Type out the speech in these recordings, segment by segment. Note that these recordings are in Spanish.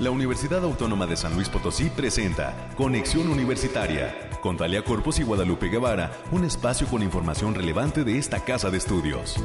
la Universidad Autónoma de San Luis Potosí presenta Conexión Universitaria con Talia Corpus y Guadalupe Guevara, un espacio con información relevante de esta casa de estudios.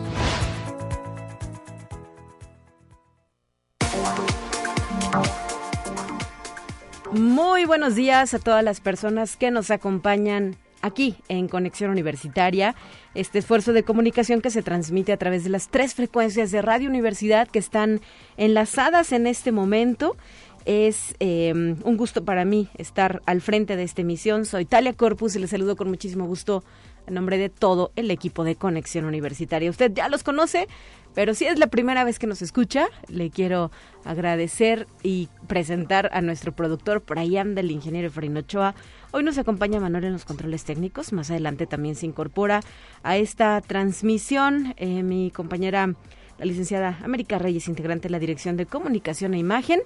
Muy buenos días a todas las personas que nos acompañan aquí en Conexión Universitaria, este esfuerzo de comunicación que se transmite a través de las tres frecuencias de Radio Universidad que están enlazadas en este momento. Es em, un gusto para mí estar al frente de esta emisión. Soy Talia Corpus y les saludo con muchísimo gusto en nombre de todo el equipo de Conexión Universitaria. Usted ya los conoce, pero si es la primera vez que nos escucha, le quiero agradecer y presentar a nuestro productor, por ahí el ingeniero Efraín Ochoa. Hoy nos acompaña Manuel en los controles técnicos. Más adelante también se incorpora a esta transmisión eh, mi compañera, la licenciada América Reyes, integrante de la Dirección de Comunicación e Imagen.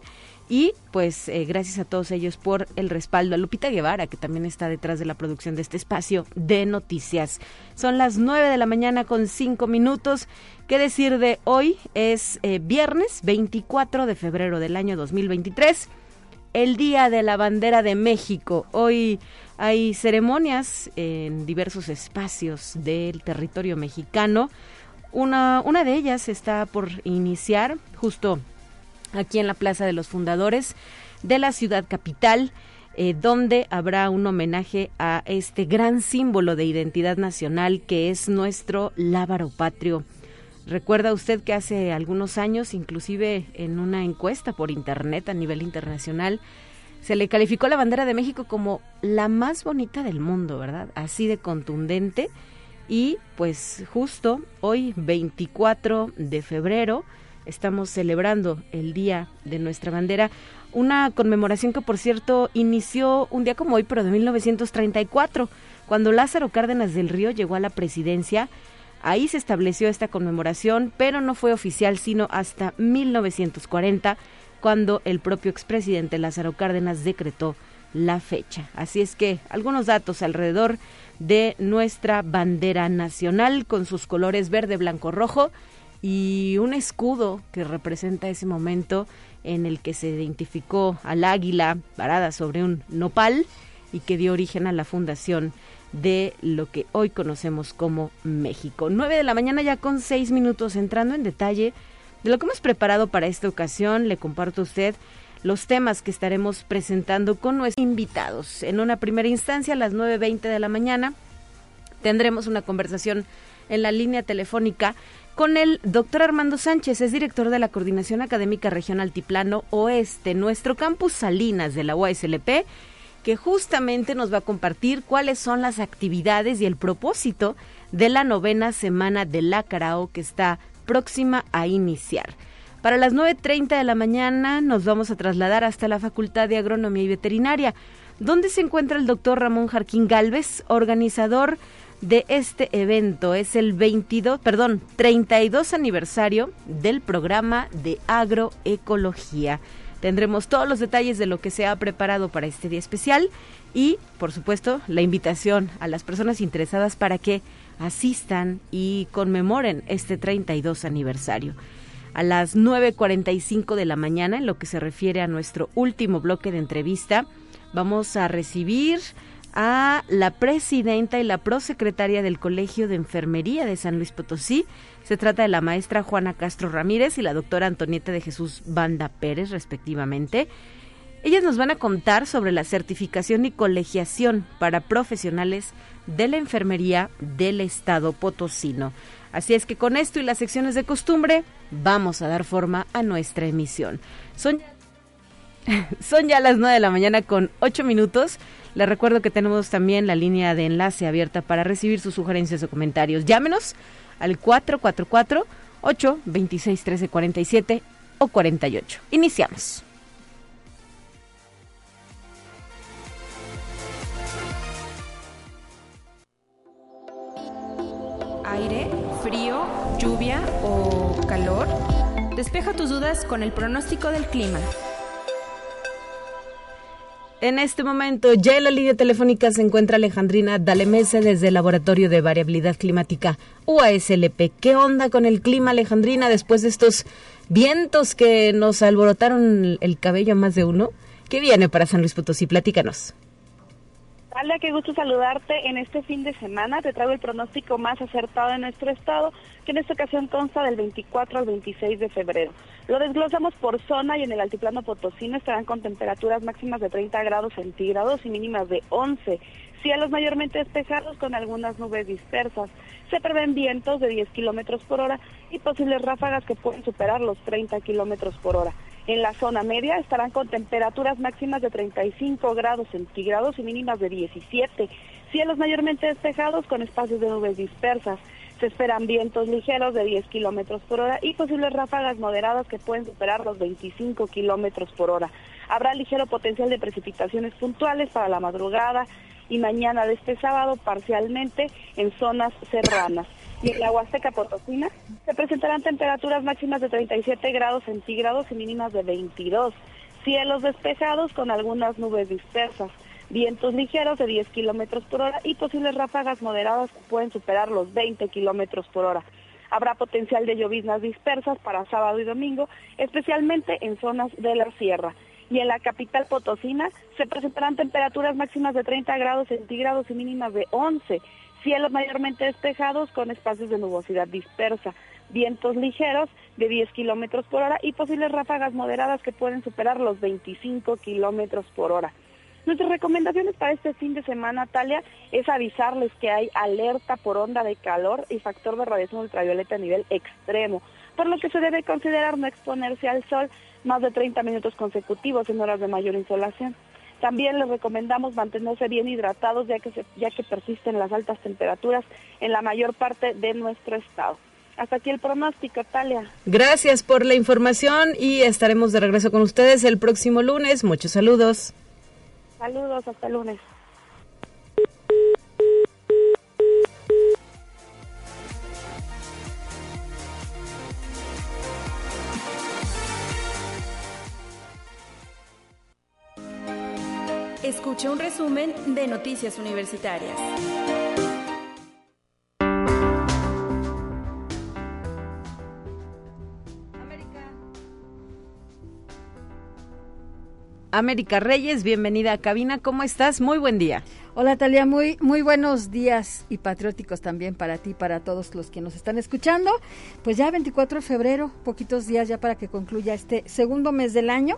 Y pues eh, gracias a todos ellos por el respaldo. A Lupita Guevara, que también está detrás de la producción de este espacio de noticias. Son las 9 de la mañana con 5 minutos. ¿Qué decir de hoy? Es eh, viernes 24 de febrero del año 2023, el Día de la Bandera de México. Hoy hay ceremonias en diversos espacios del territorio mexicano. Una, una de ellas está por iniciar justo aquí en la Plaza de los Fundadores de la ciudad capital, eh, donde habrá un homenaje a este gran símbolo de identidad nacional que es nuestro lábaro patrio. Recuerda usted que hace algunos años, inclusive en una encuesta por internet a nivel internacional, se le calificó la bandera de México como la más bonita del mundo, ¿verdad? Así de contundente. Y pues justo hoy, 24 de febrero, estamos celebrando el Día de nuestra bandera, una conmemoración que por cierto inició un día como hoy, pero de 1934, cuando Lázaro Cárdenas del Río llegó a la presidencia. Ahí se estableció esta conmemoración, pero no fue oficial sino hasta 1940, cuando el propio expresidente Lázaro Cárdenas decretó la fecha. Así es que algunos datos alrededor de nuestra bandera nacional con sus colores verde, blanco, rojo y un escudo que representa ese momento en el que se identificó al águila parada sobre un nopal y que dio origen a la fundación de lo que hoy conocemos como México. 9 de la mañana ya con seis minutos entrando en detalle de lo que hemos preparado para esta ocasión. Le comparto a usted los temas que estaremos presentando con nuestros invitados. En una primera instancia, a las 9.20 de la mañana, tendremos una conversación en la línea telefónica con el doctor Armando Sánchez, es director de la Coordinación Académica Regional Altiplano Oeste, nuestro campus Salinas de la UASLP, que justamente nos va a compartir cuáles son las actividades y el propósito de la novena semana de la Carao que está próxima a iniciar. Para las 9.30 de la mañana nos vamos a trasladar hasta la Facultad de Agronomía y Veterinaria, donde se encuentra el doctor Ramón Jarquín Galvez, organizador de este evento. Es el 22, perdón, 32 aniversario del programa de agroecología. Tendremos todos los detalles de lo que se ha preparado para este día especial y, por supuesto, la invitación a las personas interesadas para que asistan y conmemoren este 32 aniversario. A las 9.45 de la mañana, en lo que se refiere a nuestro último bloque de entrevista, vamos a recibir a la presidenta y la prosecretaria del Colegio de Enfermería de San Luis Potosí. Se trata de la maestra Juana Castro Ramírez y la doctora Antonieta de Jesús Banda Pérez, respectivamente. Ellas nos van a contar sobre la certificación y colegiación para profesionales de la enfermería del Estado potosino. Así es que con esto y las secciones de costumbre vamos a dar forma a nuestra emisión. Son, son ya las 9 de la mañana con 8 minutos. Les recuerdo que tenemos también la línea de enlace abierta para recibir sus sugerencias o comentarios. Llámenos al 444 826 1347 o 48. Iniciamos. Aire, frío, lluvia o calor. Despeja tus dudas con el pronóstico del clima. En este momento, ya en la línea telefónica se encuentra Alejandrina Dalemese desde el Laboratorio de Variabilidad Climática UASLP. ¿Qué onda con el clima, Alejandrina, después de estos vientos que nos alborotaron el cabello a más de uno? ¿Qué viene para San Luis Potosí? Platícanos. Hola, qué gusto saludarte. En este fin de semana te traigo el pronóstico más acertado de nuestro estado, que en esta ocasión consta del 24 al 26 de febrero. Lo desglosamos por zona y en el altiplano potosino estarán con temperaturas máximas de 30 grados centígrados y mínimas de 11. Cielos mayormente despejados con algunas nubes dispersas. Se prevén vientos de 10 kilómetros por hora y posibles ráfagas que pueden superar los 30 kilómetros por hora. En la zona media estarán con temperaturas máximas de 35 grados centígrados y mínimas de 17. Cielos mayormente despejados con espacios de nubes dispersas. Se esperan vientos ligeros de 10 kilómetros por hora y posibles ráfagas moderadas que pueden superar los 25 kilómetros por hora. Habrá ligero potencial de precipitaciones puntuales para la madrugada y mañana de este sábado parcialmente en zonas serranas y en la Huasteca Potosina se presentarán temperaturas máximas de 37 grados centígrados y mínimas de 22. Cielos despejados con algunas nubes dispersas. Vientos ligeros de 10 kilómetros por hora y posibles ráfagas moderadas que pueden superar los 20 kilómetros por hora. Habrá potencial de lloviznas dispersas para sábado y domingo, especialmente en zonas de la sierra. Y en la capital potosina se presentarán temperaturas máximas de 30 grados centígrados y mínimas de 11 cielos mayormente despejados con espacios de nubosidad dispersa, vientos ligeros de 10 kilómetros por hora y posibles ráfagas moderadas que pueden superar los 25 kilómetros por hora. Nuestras recomendaciones para este fin de semana, Talia, es avisarles que hay alerta por onda de calor y factor de radiación ultravioleta a nivel extremo, por lo que se debe considerar no exponerse al sol más de 30 minutos consecutivos en horas de mayor insolación. También les recomendamos mantenerse bien hidratados ya que, ya que persisten las altas temperaturas en la mayor parte de nuestro estado. Hasta aquí el pronóstico, Talia. Gracias por la información y estaremos de regreso con ustedes el próximo lunes. Muchos saludos. Saludos, hasta el lunes. Escucha un resumen de Noticias Universitarias. América Reyes, bienvenida a cabina. ¿Cómo estás? Muy buen día. Hola Talia, muy, muy buenos días y patrióticos también para ti, para todos los que nos están escuchando. Pues ya 24 de febrero, poquitos días ya para que concluya este segundo mes del año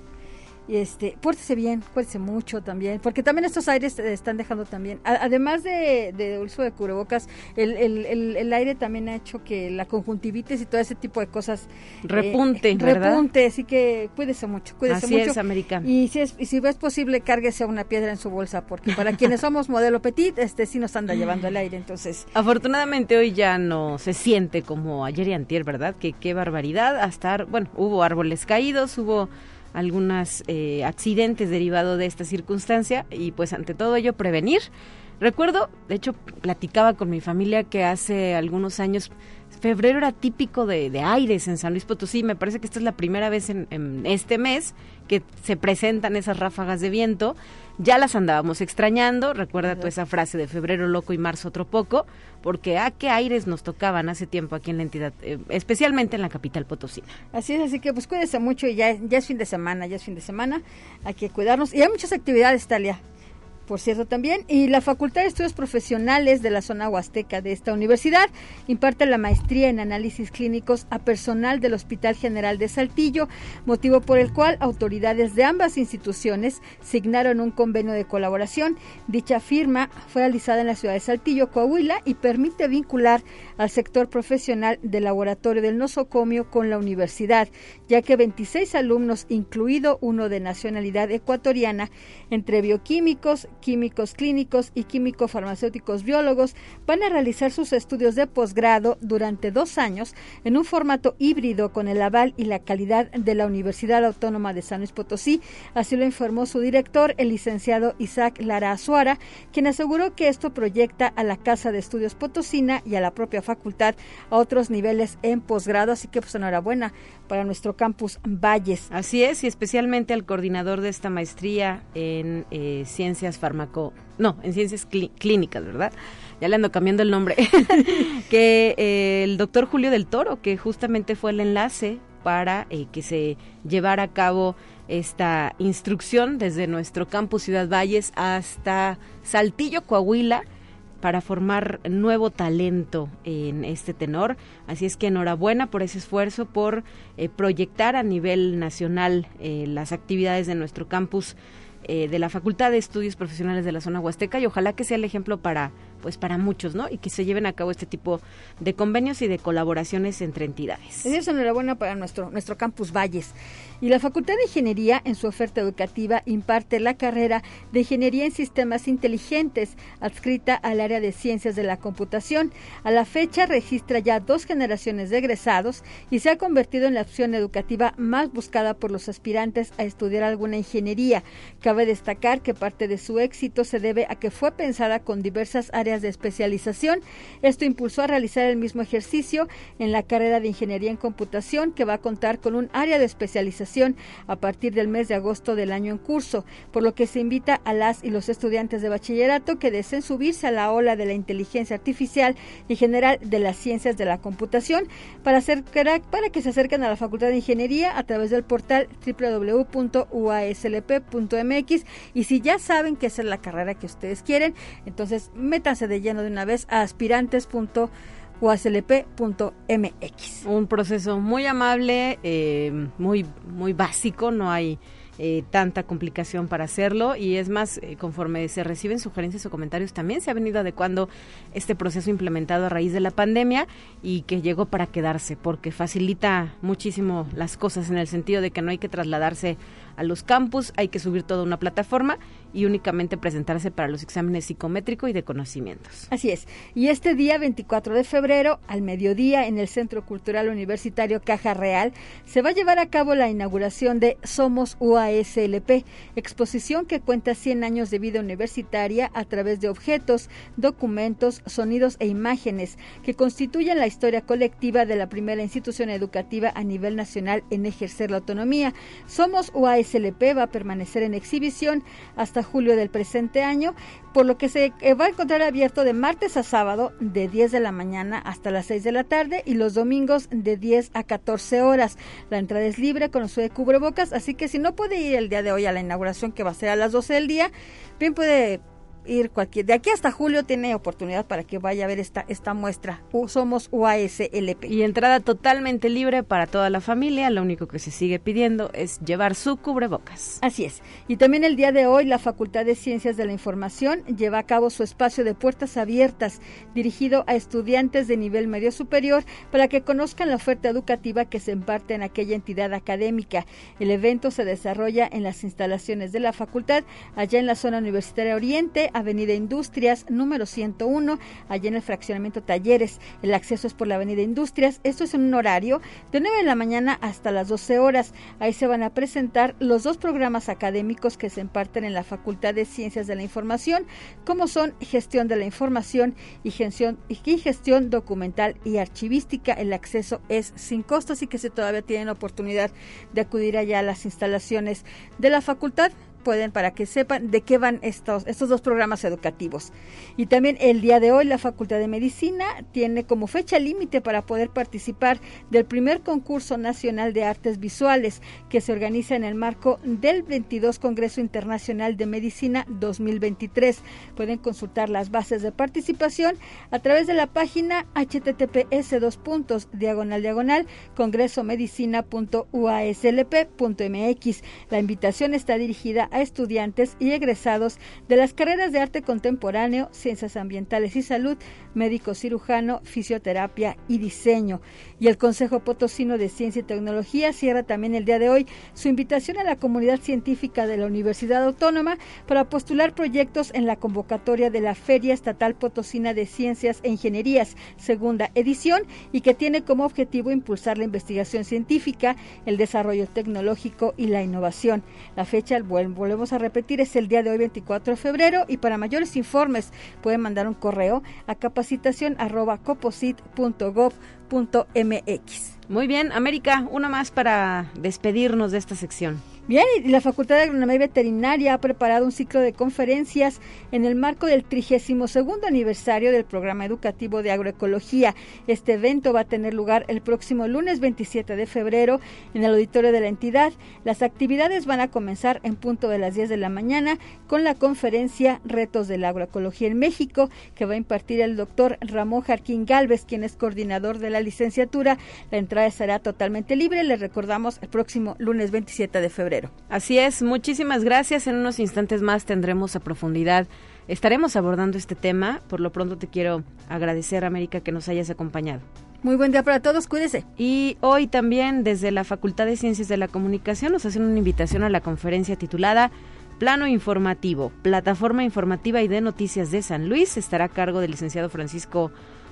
y este, pórtese bien, cuídese mucho también, porque también estos aires están dejando también, además de, de, uso de cubrebocas, el, el, el, aire también ha hecho que la conjuntivitis y todo ese tipo de cosas eh, repunte, ¿verdad? Repunte, así que cuídese mucho, cuídese así mucho. es, América. Y si es, y si es posible, cárguese una piedra en su bolsa, porque para quienes somos modelo petit, este sí nos anda llevando el aire, entonces. Afortunadamente hoy ya no se siente como ayer y antier, ¿verdad? Que qué barbaridad, hasta, bueno, hubo árboles caídos, hubo algunos eh, accidentes derivados de esta circunstancia y pues ante todo ello prevenir. Recuerdo, de hecho, platicaba con mi familia que hace algunos años febrero era típico de, de, aires en San Luis Potosí. Me parece que esta es la primera vez en, en, este mes que se presentan esas ráfagas de viento. Ya las andábamos extrañando. Recuerda tú esa frase de febrero loco y marzo otro poco, porque a qué aires nos tocaban hace tiempo aquí en la entidad, eh, especialmente en la capital Potosí. Así es, así que pues cuídese mucho y ya, ya es fin de semana, ya es fin de semana. Hay que cuidarnos. Y hay muchas actividades, Talia por cierto, también. Y la Facultad de Estudios Profesionales de la zona huasteca de esta universidad imparte la maestría en análisis clínicos a personal del Hospital General de Saltillo, motivo por el cual autoridades de ambas instituciones signaron un convenio de colaboración. Dicha firma fue realizada en la ciudad de Saltillo, Coahuila, y permite vincular al sector profesional del laboratorio del nosocomio con la universidad, ya que 26 alumnos, incluido uno de nacionalidad ecuatoriana, entre bioquímicos, químicos clínicos y químico-farmacéuticos biólogos van a realizar sus estudios de posgrado durante dos años en un formato híbrido con el aval y la calidad de la Universidad Autónoma de San Luis Potosí. Así lo informó su director, el licenciado Isaac Lara Azuara, quien aseguró que esto proyecta a la Casa de Estudios Potosina y a la propia facultad a otros niveles en posgrado. Así que pues enhorabuena para nuestro campus Valles. Así es, y especialmente al coordinador de esta maestría en eh, ciencias farmaco, no, en ciencias clínicas, ¿verdad? Ya le ando cambiando el nombre, que eh, el doctor Julio del Toro, que justamente fue el enlace para eh, que se llevara a cabo esta instrucción desde nuestro campus Ciudad Valles hasta Saltillo, Coahuila, para formar nuevo talento en este tenor. Así es que enhorabuena por ese esfuerzo, por eh, proyectar a nivel nacional las actividades de nuestro campus eh, de la Facultad de Estudios Profesionales de la Zona Huasteca y ojalá que sea el ejemplo para pues para muchos, ¿no? Y que se lleven a cabo este tipo de convenios y de colaboraciones entre entidades. Es enhorabuena para nuestro nuestro campus Valles. Y la Facultad de Ingeniería, en su oferta educativa, imparte la carrera de Ingeniería en Sistemas Inteligentes, adscrita al área de Ciencias de la Computación. A la fecha registra ya dos generaciones de egresados y se ha convertido en la opción educativa más buscada por los aspirantes a estudiar alguna ingeniería. Cabe destacar que parte de su éxito se debe a que fue pensada con diversas áreas de especialización. Esto impulsó a realizar el mismo ejercicio en la carrera de Ingeniería en Computación, que va a contar con un área de especialización a partir del mes de agosto del año en curso, por lo que se invita a las y los estudiantes de bachillerato que deseen subirse a la ola de la inteligencia artificial y general de las ciencias de la computación para, hacer, para que se acerquen a la Facultad de Ingeniería a través del portal www.uaslp.mx y si ya saben esa es la carrera que ustedes quieren, entonces métanse de lleno de una vez a aspirantes.mx uaslp.mx. Un proceso muy amable, eh, muy, muy básico, no hay eh, tanta complicación para hacerlo y es más, eh, conforme se reciben sugerencias o comentarios, también se ha venido adecuando este proceso implementado a raíz de la pandemia y que llegó para quedarse porque facilita muchísimo las cosas en el sentido de que no hay que trasladarse a los campus, hay que subir toda una plataforma y únicamente presentarse para los exámenes psicométrico y de conocimientos. Así es. Y este día 24 de febrero, al mediodía, en el Centro Cultural Universitario Caja Real, se va a llevar a cabo la inauguración de Somos UASLP, exposición que cuenta 100 años de vida universitaria a través de objetos, documentos, sonidos e imágenes que constituyen la historia colectiva de la primera institución educativa a nivel nacional en ejercer la autonomía. Somos UASLP va a permanecer en exhibición hasta julio del presente año, por lo que se eh, va a encontrar abierto de martes a sábado de 10 de la mañana hasta las 6 de la tarde y los domingos de 10 a 14 horas. La entrada es libre con uso de cubrebocas, así que si no puede ir el día de hoy a la inauguración que va a ser a las 12 del día, bien puede ir cualquier de aquí hasta julio tiene oportunidad para que vaya a ver esta esta muestra. Somos UASLP y entrada totalmente libre para toda la familia lo único que se sigue pidiendo es llevar su cubrebocas. Así es. Y también el día de hoy la Facultad de Ciencias de la Información lleva a cabo su espacio de puertas abiertas dirigido a estudiantes de nivel medio superior para que conozcan la oferta educativa que se imparte en aquella entidad académica. El evento se desarrolla en las instalaciones de la facultad allá en la zona universitaria oriente Avenida Industrias, número 101, allá en el fraccionamiento Talleres. El acceso es por la Avenida Industrias. Esto es en un horario de 9 de la mañana hasta las 12 horas. Ahí se van a presentar los dos programas académicos que se imparten en la Facultad de Ciencias de la Información, como son Gestión de la Información y Gestión, y gestión Documental y Archivística. El acceso es sin costo, así que si todavía tienen oportunidad de acudir allá a las instalaciones de la facultad, pueden para que sepan de qué van estos, estos dos programas educativos. Y también el día de hoy la Facultad de Medicina tiene como fecha límite para poder participar del primer concurso nacional de artes visuales que se organiza en el marco del 22 Congreso Internacional de Medicina 2023. Pueden consultar las bases de participación a través de la página https dos puntos diagonal diagonal congresomedicina.uaslp.mx. La invitación está dirigida a estudiantes y egresados de las carreras de arte contemporáneo, ciencias ambientales y salud, médico cirujano, fisioterapia y diseño. Y el Consejo Potosino de Ciencia y Tecnología cierra también el día de hoy su invitación a la comunidad científica de la Universidad Autónoma para postular proyectos en la convocatoria de la Feria Estatal Potosina de Ciencias e Ingenierías, segunda edición, y que tiene como objetivo impulsar la investigación científica, el desarrollo tecnológico y la innovación. La fecha, volvemos a repetir, es el día de hoy 24 de febrero y para mayores informes pueden mandar un correo a capacitación Muy bien, América, una más para despedirnos de esta sección. Bien, y la Facultad de Agronomía y Veterinaria ha preparado un ciclo de conferencias en el marco del 32 aniversario del programa educativo de agroecología. Este evento va a tener lugar el próximo lunes 27 de febrero en el auditorio de la entidad. Las actividades van a comenzar en punto de las 10 de la mañana con la conferencia Retos de la Agroecología en México, que va a impartir el doctor Ramón Jarquín Galvez, quien es coordinador de la licenciatura. La entrada será totalmente libre. Les recordamos el próximo lunes 27 de febrero. Así es, muchísimas gracias. En unos instantes más tendremos a profundidad, estaremos abordando este tema. Por lo pronto te quiero agradecer, América, que nos hayas acompañado. Muy buen día para todos, cuídese. Y hoy también desde la Facultad de Ciencias de la Comunicación nos hacen una invitación a la conferencia titulada Plano Informativo, Plataforma Informativa y de Noticias de San Luis. Estará a cargo del licenciado Francisco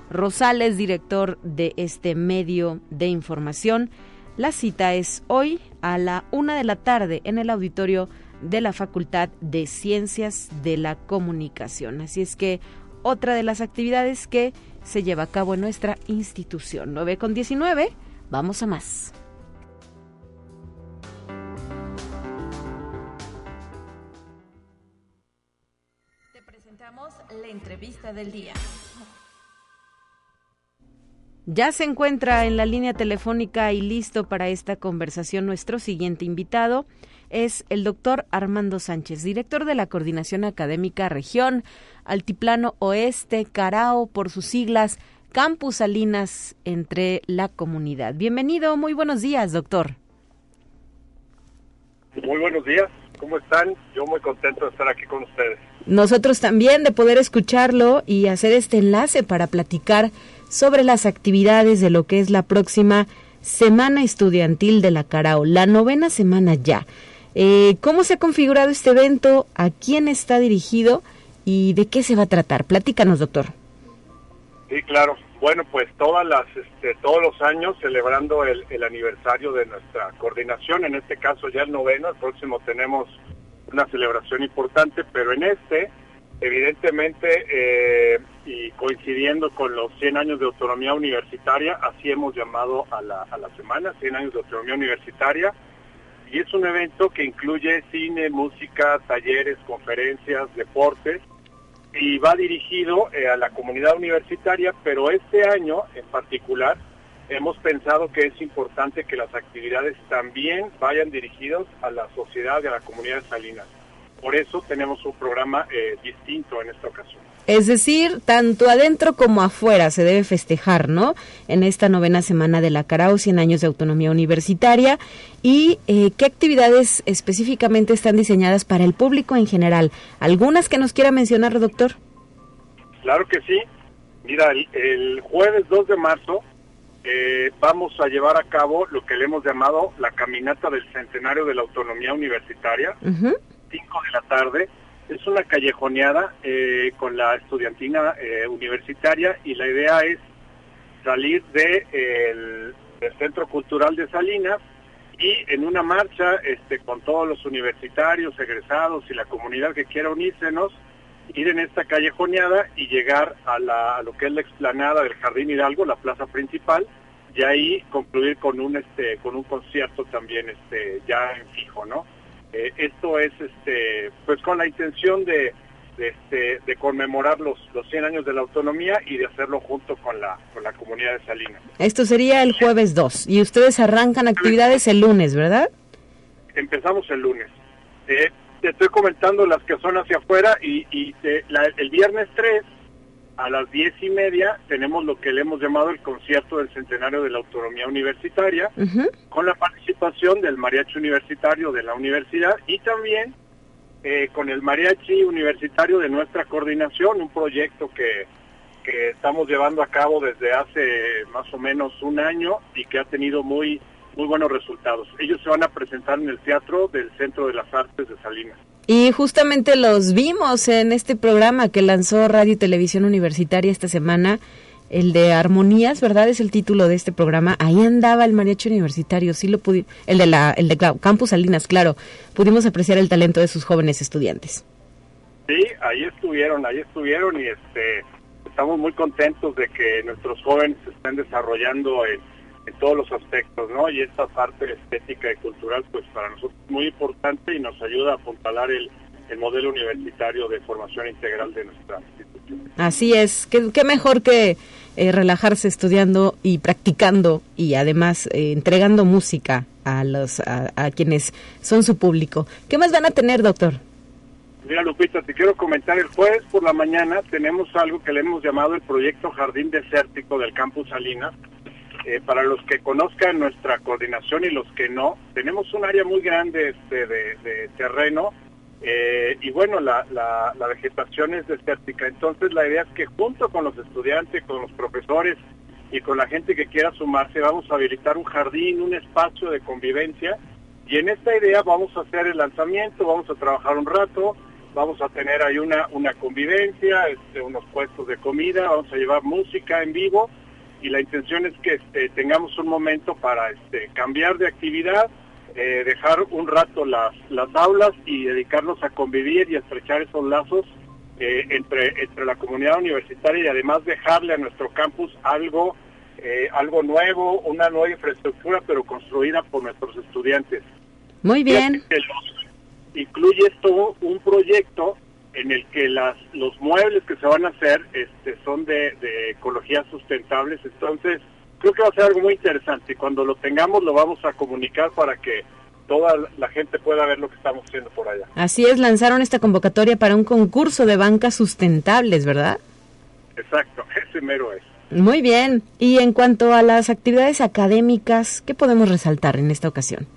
Rosales, director de este medio de información. La cita es hoy a la una de la tarde en el auditorio de la Facultad de Ciencias de la Comunicación. Así es que otra de las actividades que se lleva a cabo en nuestra institución. 9 con 19, vamos a más. Te presentamos la entrevista del día. Ya se encuentra en la línea telefónica y listo para esta conversación nuestro siguiente invitado. Es el doctor Armando Sánchez, director de la Coordinación Académica Región Altiplano Oeste, Carao, por sus siglas, Campus Salinas entre la comunidad. Bienvenido, muy buenos días, doctor. Muy buenos días, ¿cómo están? Yo muy contento de estar aquí con ustedes. Nosotros también de poder escucharlo y hacer este enlace para platicar sobre las actividades de lo que es la próxima Semana Estudiantil de la Carao, la novena semana ya. Eh, ¿Cómo se ha configurado este evento? ¿A quién está dirigido? ¿Y de qué se va a tratar? Platícanos, doctor. Sí, claro. Bueno, pues todas las, este, todos los años celebrando el, el, aniversario de nuestra coordinación, en este caso ya el noveno, el próximo tenemos una celebración importante, pero en este Evidentemente, eh, y coincidiendo con los 100 años de autonomía universitaria, así hemos llamado a la, a la semana, 100 años de autonomía universitaria, y es un evento que incluye cine, música, talleres, conferencias, deportes, y va dirigido eh, a la comunidad universitaria, pero este año en particular hemos pensado que es importante que las actividades también vayan dirigidas a la sociedad y a la comunidad de Salinas. Por eso tenemos un programa eh, distinto en esta ocasión. Es decir, tanto adentro como afuera se debe festejar, ¿no? En esta novena semana de la Carao, 100 años de autonomía universitaria. ¿Y eh, qué actividades específicamente están diseñadas para el público en general? ¿Algunas que nos quiera mencionar, doctor? Claro que sí. Mira, el, jueves 2 de marzo eh, vamos a llevar a cabo lo que le hemos llamado la caminata del centenario de la autonomía universitaria. 5 de la tarde. Es una callejoneada eh, con la estudiantina eh, universitaria y la idea es salir de, el, del Centro Cultural de Salinas y en una marcha este, con todos los universitarios, egresados y la comunidad que quiera unírsenos, ir en esta callejoneada y llegar a, la, lo que es la explanada del Jardín Hidalgo, la plaza principal, y ahí concluir con un este con un concierto también este ya en fijo, ¿no? Eh, esto es este pues con la intención de, de, este, de conmemorar los, los 100 años de la autonomía y de hacerlo junto con la, con la comunidad de Salinas. Esto sería el jueves 2 y ustedes arrancan actividades el lunes, ¿verdad? Empezamos el lunes. Eh, te estoy comentando las que son hacia afuera y, y te, la, el viernes 3 a las diez y media tenemos lo que le hemos llamado el concierto del centenario de la autonomía universitaria, con la participación del mariachi universitario de la universidad y también eh, con el mariachi universitario de nuestra coordinación, un proyecto que, que estamos llevando a cabo desde hace más o menos un año y que ha tenido muy, muy buenos resultados. Ellos se van a presentar en el Teatro del Centro de las Artes de Salinas. Y justamente los vimos en este programa que lanzó Radio y Televisión Universitaria esta semana, el de Armonías, ¿verdad? Es el título de este programa. Ahí andaba el mariachi universitario, sí lo pudi el de la el de Campus Salinas, claro. Pudimos apreciar el talento de sus jóvenes estudiantes. Sí, ahí estuvieron, ahí estuvieron y este estamos muy contentos de que nuestros jóvenes estén desarrollando en, en todos los aspectos, ¿no? Y esta parte estética y cultural, pues para nosotros es muy importante y nos ayuda a apuntalar el, el modelo universitario de formación integral de nuestra institución. Así es, qué, qué mejor que eh, relajarse estudiando y practicando y además eh, entregando música a los a, a, quienes son su público. ¿Qué más van a tener, doctor? Mira, Lupita, te quiero comentar, el jueves por la mañana tenemos algo que le hemos llamado el proyecto Jardín Desértico del Campus Salinas. Eh, para los que conozcan nuestra coordinación y los que no, tenemos un área muy grande este, de, terreno eh, y bueno, la, vegetación es desértica. Entonces la idea es que junto con los estudiantes, con los profesores y con la gente que quiera sumarse, vamos a habilitar un jardín, un espacio de convivencia. Y en esta idea vamos a hacer el lanzamiento, vamos a trabajar un rato, vamos a tener ahí una, una convivencia, este, unos puestos de comida, vamos a llevar música en vivo y la intención es que este, tengamos un momento para este, cambiar de actividad, eh, dejar un rato las, las aulas y dedicarnos a convivir y a estrechar esos lazos eh, entre, entre la comunidad universitaria y además dejarle a nuestro campus algo, eh, algo nuevo, una nueva infraestructura, pero construida por nuestros estudiantes. Muy bien. Incluye esto un proyecto en el que las, los muebles que se van a hacer este, son de, de ecología sustentables, entonces creo que va a ser algo muy interesante y cuando lo tengamos lo vamos a comunicar para que toda la gente pueda ver lo que estamos haciendo por allá. Así es, lanzaron esta convocatoria para un concurso de bancas sustentables, ¿verdad? Exacto, ese mero es. Muy bien. Y en cuanto a las actividades académicas, ¿qué podemos resaltar en esta ocasión?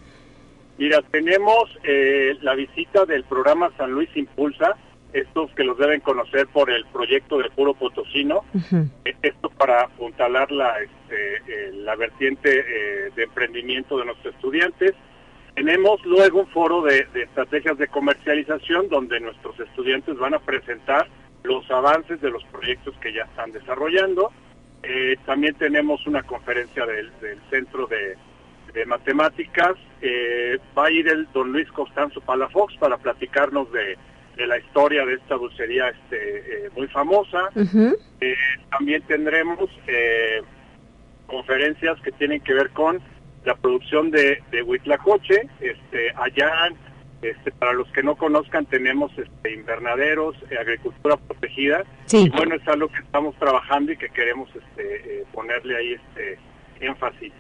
Mira, tenemos eh, la visita del programa San Luis Impulsa, estos que los deben conocer por el proyecto de Puro Potosino, uh -huh. esto para apuntalar la, este, eh, la vertiente eh, de emprendimiento de nuestros estudiantes. Tenemos luego un foro de, de, estrategias de comercialización donde nuestros estudiantes van a presentar los avances de los proyectos que ya están desarrollando. Eh, también tenemos una conferencia del, del Centro de, de Matemáticas. va a ir el don Luis Constanzo Palafox para platicarnos de de la historia de esta dulcería este, eh, muy famosa. Uh -huh. eh, también tendremos eh, conferencias que tienen que ver con la producción de, de Huitlacoche. Este, allá, este, para los que no conozcan, tenemos este, invernaderos, eh, agricultura protegida. Sí. Y bueno, es algo que estamos trabajando y que queremos este, ponerle ahí este énfasis.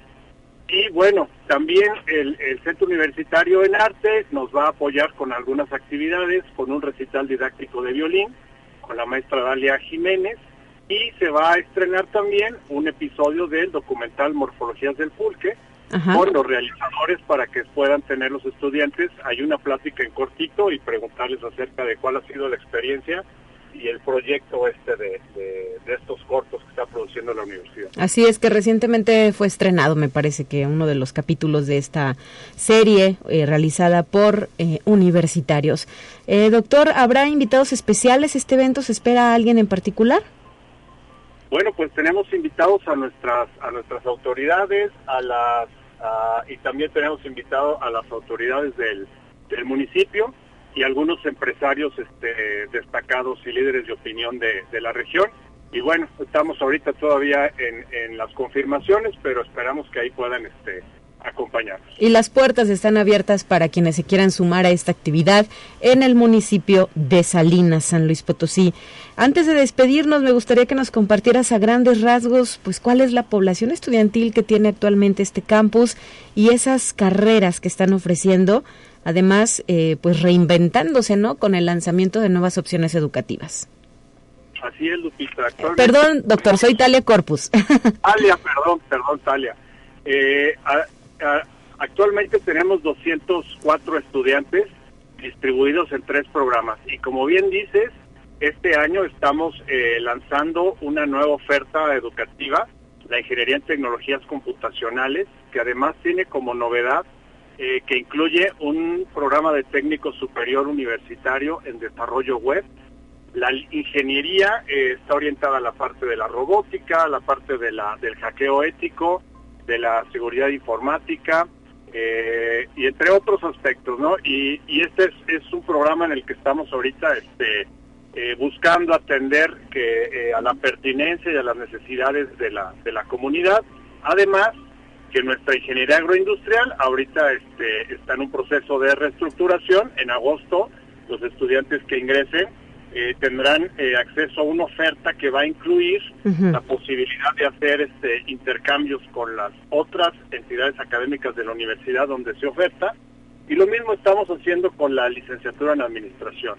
Y bueno, también el, el, Centro Universitario en Arte nos va a apoyar con algunas actividades, con un recital didáctico de violín, con la maestra Dalia Jiménez, y se va a estrenar también un episodio del documental Morfologías del Pulque, Ajá. con los realizadores para que puedan tener los estudiantes. Hay una plática en cortito y preguntarles acerca de cuál ha sido la experiencia y el proyecto este de, de, de, estos cortos que está produciendo la universidad. Así es que recientemente fue estrenado, me parece que uno de los capítulos de esta serie eh, realizada por eh, universitarios. Eh, doctor, ¿habrá invitados especiales? ¿Este evento se espera a alguien en particular? Bueno, pues tenemos invitados a nuestras a nuestras autoridades, a las a, y también tenemos invitado a las autoridades del, del municipio y algunos empresarios este, destacados y líderes de opinión de, la región. Y bueno, estamos ahorita todavía en, en, las confirmaciones, pero esperamos que ahí puedan este, acompañarnos. Y las puertas están abiertas para quienes se quieran sumar a esta actividad en el municipio de Salinas, San Luis Potosí. Antes de despedirnos, me gustaría que nos compartieras a grandes rasgos, pues, cuál es la población estudiantil que tiene actualmente este campus y esas carreras que están ofreciendo además eh, pues reinventándose no con el lanzamiento de nuevas opciones educativas. Así es Lupita perdón doctor soy Talia Corpus. Talia perdón perdón Talia. Eh, a, a, actualmente tenemos 204 estudiantes distribuidos en tres programas. Y como bien dices, este año estamos eh, lanzando una nueva oferta educativa, la Ingeniería en Tecnologías Computacionales, que además tiene como novedad eh, que incluye un programa de técnico superior universitario en desarrollo web. La ingeniería eh, está orientada a la parte de la robótica, a la parte de la, del hackeo ético, de la seguridad informática, eh, y entre otros aspectos, ¿no? Y, este es, es, un programa en el que estamos ahorita este, eh, buscando atender que a la pertinencia y a las necesidades de la, de la comunidad. Además, que nuestra ingeniería agroindustrial ahorita este, está en un proceso de reestructuración. En agosto, los estudiantes que ingresen eh, tendrán eh, acceso a una oferta que va a incluir la posibilidad de hacer este intercambios con las otras entidades académicas de la universidad donde se oferta y lo mismo estamos haciendo con la licenciatura en administración.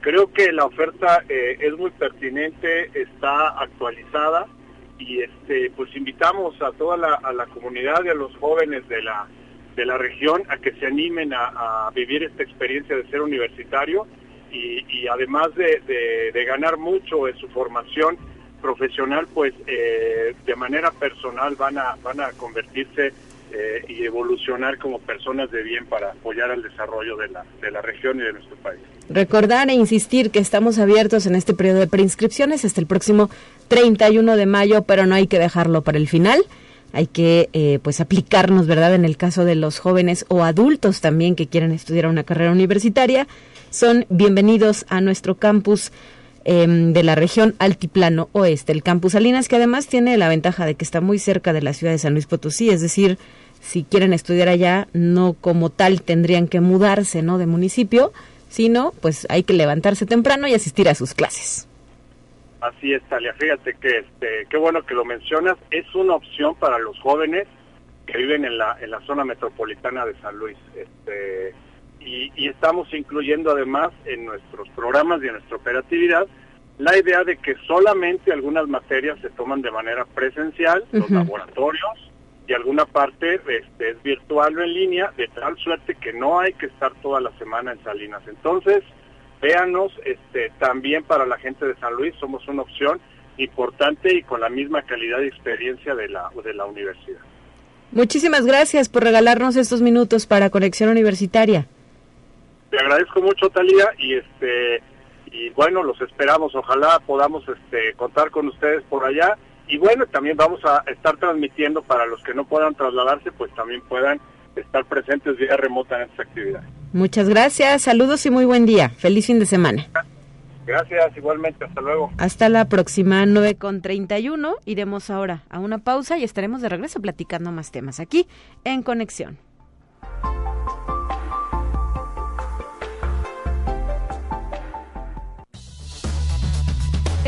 Creo que la oferta eh, es muy pertinente, está actualizada y este pues invitamos a toda la, comunidad y a los jóvenes de la de la región a que se animen a, a vivir esta experiencia de ser universitario y, además de, ganar mucho en su formación profesional, pues eh, de manera personal van a, van a convertirse eh, y evolucionar como personas de bien para apoyar al desarrollo de la, de la región y de nuestro país. Recordar e insistir que estamos abiertos en este periodo de preinscripciones hasta el próximo 31 de mayo, pero no hay que dejarlo para el final. Hay que eh, pues aplicarnos, ¿verdad? En el caso de los jóvenes o adultos también que quieren estudiar una carrera universitaria son bienvenidos a nuestro campus em, de la región Altiplano Oeste, el campus Salinas, que además tiene la ventaja de que está muy cerca de la ciudad de San Luis Potosí, es decir, si quieren estudiar allá, no como tal tendrían que mudarse, ¿no? De municipio, sino pues hay que levantarse temprano y asistir a sus clases. Así es, Talia. Fíjate que este, qué bueno que lo mencionas. Es una opción para los jóvenes que viven en la en la zona metropolitana de San Luis. Este, y, estamos incluyendo además en nuestros programas y en nuestra operatividad la idea de que solamente algunas materias se toman de manera presencial, los laboratorios, y alguna parte este, es virtual o en línea, de tal suerte que no hay que estar toda la semana en Salinas. Entonces, véanos, este, también para la gente de San Luis somos una opción importante y con la misma calidad y experiencia de la, de la universidad. Muchísimas gracias por regalarnos estos minutos para Conexión Universitaria. Te agradezco mucho, Talía, y este y bueno, los esperamos. Ojalá podamos este, contar con ustedes por allá. Y bueno, también vamos a estar transmitiendo para los que no puedan trasladarse, pues también puedan estar presentes vía remota en esta actividad. Muchas gracias, saludos y muy buen día. Feliz fin de semana. Gracias, igualmente, hasta luego. Hasta la próxima 9 con 31. Iremos ahora a una pausa y estaremos de regreso platicando más temas aquí en Conexión.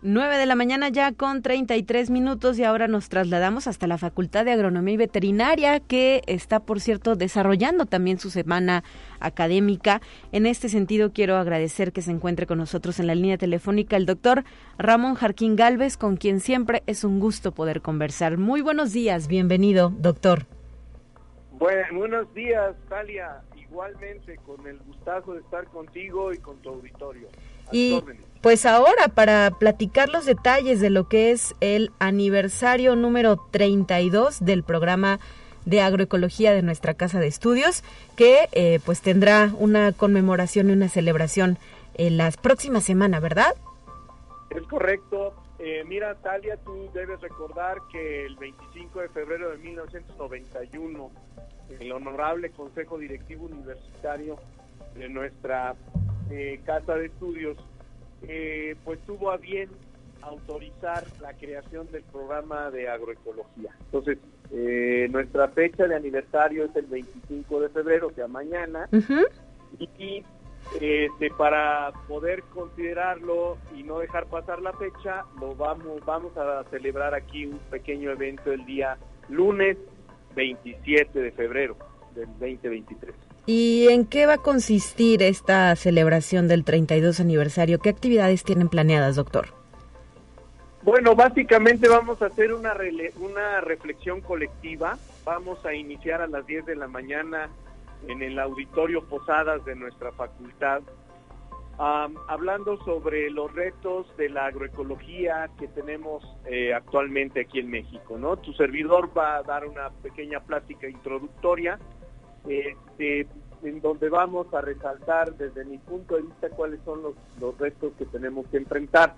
9 de la mañana ya con 33 minutos y ahora nos trasladamos hasta la Facultad de Agronomía y Veterinaria que está, por cierto, desarrollando también su semana académica. En este sentido, quiero agradecer que se encuentre con nosotros en la línea telefónica el doctor Ramón Jarquín Galvez, con quien siempre es un gusto poder conversar. Muy buenos días, bienvenido, doctor. buenos días, Talia. Igualmente, con el gustazo de estar contigo y con tu auditorio. y pues ahora para platicar los detalles de lo que es el aniversario número 32 del programa de agroecología de nuestra casa de estudios, que eh, pues tendrá una conmemoración y una celebración en las próximas semanas, ¿verdad? Es correcto. Eh, mira, Talia, tú debes recordar que el 25 de febrero de 1991, el Honorable Consejo Directivo Universitario de nuestra eh, Casa de Estudios eh, pues tuvo a bien autorizar la creación del programa de agroecología. Entonces, eh, nuestra fecha de aniversario es el 25 de febrero, o sea, mañana, y este, para poder considerarlo y no dejar pasar la fecha, lo vamos, vamos a celebrar aquí un pequeño evento el día lunes 27 de febrero del 2023. ¿Y en qué va a consistir esta celebración del 32 aniversario? ¿Qué actividades tienen planeadas, doctor? Bueno, básicamente vamos a hacer una, reflexión colectiva. Vamos a iniciar a las 10 de la mañana en el auditorio Posadas de nuestra facultad, hablando sobre los retos de la agroecología que tenemos eh, actualmente aquí en México. ¿no? Tu servidor va a dar una pequeña plática introductoria este, en donde vamos a resaltar desde mi punto de vista cuáles son los, los retos que tenemos que enfrentar.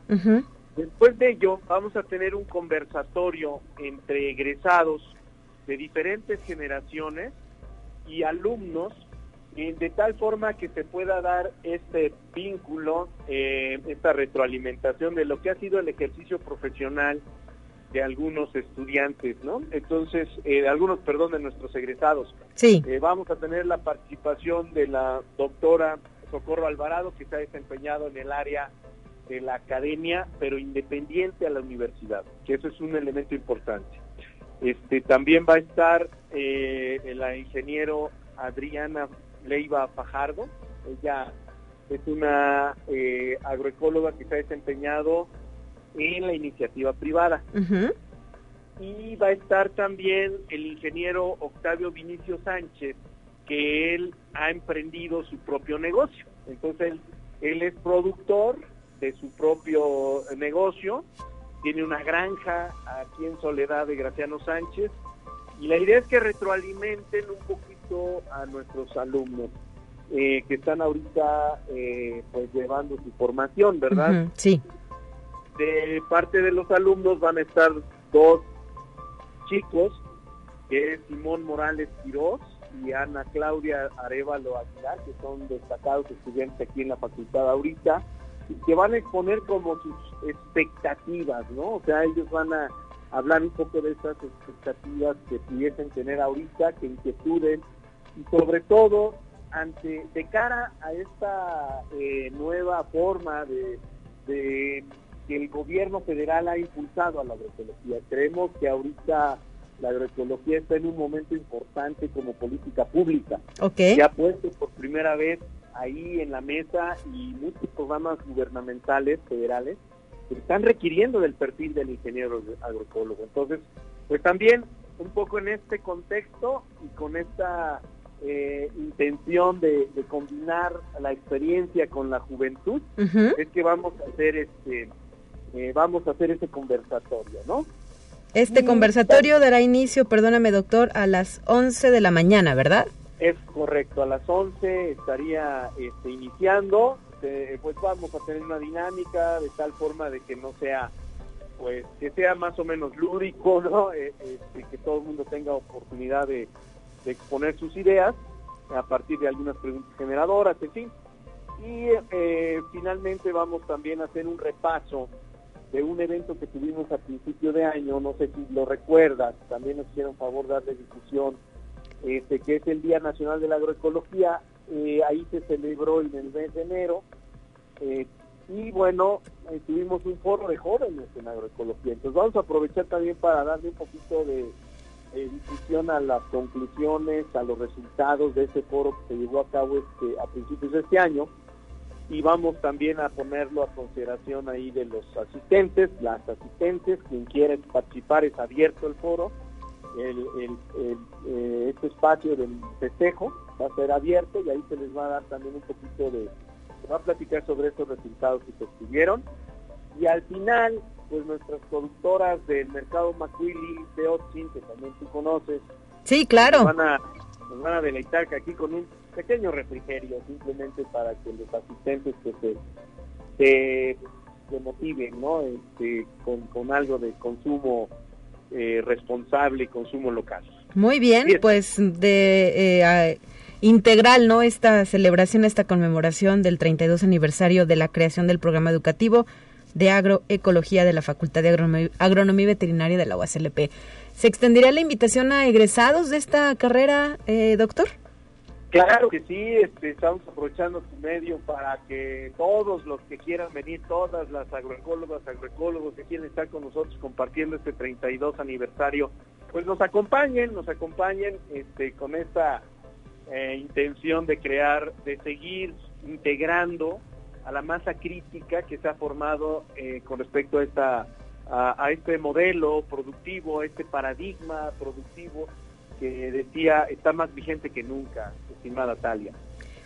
Después de ello, vamos a tener un conversatorio entre egresados de diferentes generaciones y alumnos, eh, de tal forma que se pueda dar este vínculo, eh, esta retroalimentación de lo que ha sido el ejercicio profesional de algunos estudiantes, ¿no? Entonces, eh, algunos, perdón, de nuestros egresados. Sí. Eh, vamos a tener la participación de la doctora Socorro Alvarado, que se ha desempeñado en el área de la academia, pero independiente a la universidad, que eso es un elemento importante. Este, también va a estar eh, la ingeniero Adriana Leiva Fajardo, ella es una eh, agroecóloga que se ha desempeñado en la iniciativa privada. Y va a estar también el ingeniero Octavio Vinicio Sánchez, que él ha emprendido su propio negocio. Entonces, él, es productor de su propio negocio, tiene una granja aquí en Soledad de Graciano Sánchez, y la idea es que retroalimenten un poquito a nuestros alumnos. Eh, que están ahorita eh, pues llevando su formación, ¿verdad? sí de parte de los alumnos van a estar dos chicos, que es Simón Morales Quiroz y Ana Claudia Arevalo Aguilar, que son destacados estudiantes aquí en la facultad ahorita, y que van a exponer como sus expectativas, ¿no? O sea, ellos van a hablar un poco de esas expectativas que pudiesen tener ahorita, que inquietudes, y sobre todo ante de cara a esta eh, nueva forma de que el gobierno federal ha impulsado a la agroecología. Creemos que ahorita la agroecología está en un momento importante como política pública. Okay. Se ha puesto por primera vez ahí en la mesa y muchos programas gubernamentales federales están requiriendo del perfil del ingeniero agroecólogo. Entonces, pues también un poco en este contexto y con esta eh, intención de, combinar la experiencia con la juventud, es que vamos a hacer este eh, vamos a hacer ese conversatorio, ¿no? Este conversatorio dará inicio, perdóname doctor, a las 11 de la mañana, ¿verdad? Es correcto, a las 11 estaría este, iniciando, pues vamos a tener una dinámica de tal forma de que no sea, pues que sea más o menos lúdico, ¿no? Eh, este, que todo el mundo tenga oportunidad de, exponer sus ideas a partir de algunas preguntas generadoras, en fin. Y eh, finalmente vamos también a hacer un repaso de un evento que tuvimos a principio de año, no sé si lo recuerdas, también nos hicieron favor darle difusión, este, que es el Día Nacional de la Agroecología, eh, ahí se celebró en el mes de enero, eh, y bueno, eh, tuvimos un foro de jóvenes en agroecología, entonces vamos a aprovechar también para darle un poquito de, difusión a las conclusiones, a los resultados de ese foro que se llevó a cabo este, a principios de este año, y vamos también a ponerlo a consideración ahí de los asistentes, las asistentes, quien quiera participar es abierto el foro, el, eh, este espacio del festejo va a ser abierto y ahí se les va a dar también un poquito de, se va a platicar sobre estos resultados que se obtuvieron. Y al final pues nuestras productoras del mercado Macuili de Otsin, que también tú conoces, sí claro, van a, nos van a deleitar aquí con un pequeño refrigerio simplemente para que los asistentes que se, se, motiven ¿no? Este, con, algo de consumo eh, responsable y consumo local. Muy bien, pues de eh, integral, ¿no? Esta celebración, esta conmemoración del 32 aniversario de la creación del programa educativo de agroecología de la Facultad de Agronomía, y Veterinaria de la UASLP. ¿Se extenderá la invitación a egresados de esta carrera, eh, doctor? Claro que sí, este, estamos aprovechando su medio para que todos los que quieran venir, todas las agroecólogas, agroecólogos que quieren estar con nosotros compartiendo este 32 aniversario pues nos acompañen, nos acompañen este, con esta eh, intención de crear, de seguir integrando a la masa crítica que se ha formado eh, con respecto a esta a, este modelo productivo, a este paradigma productivo que decía está más vigente que nunca, estimada Talia.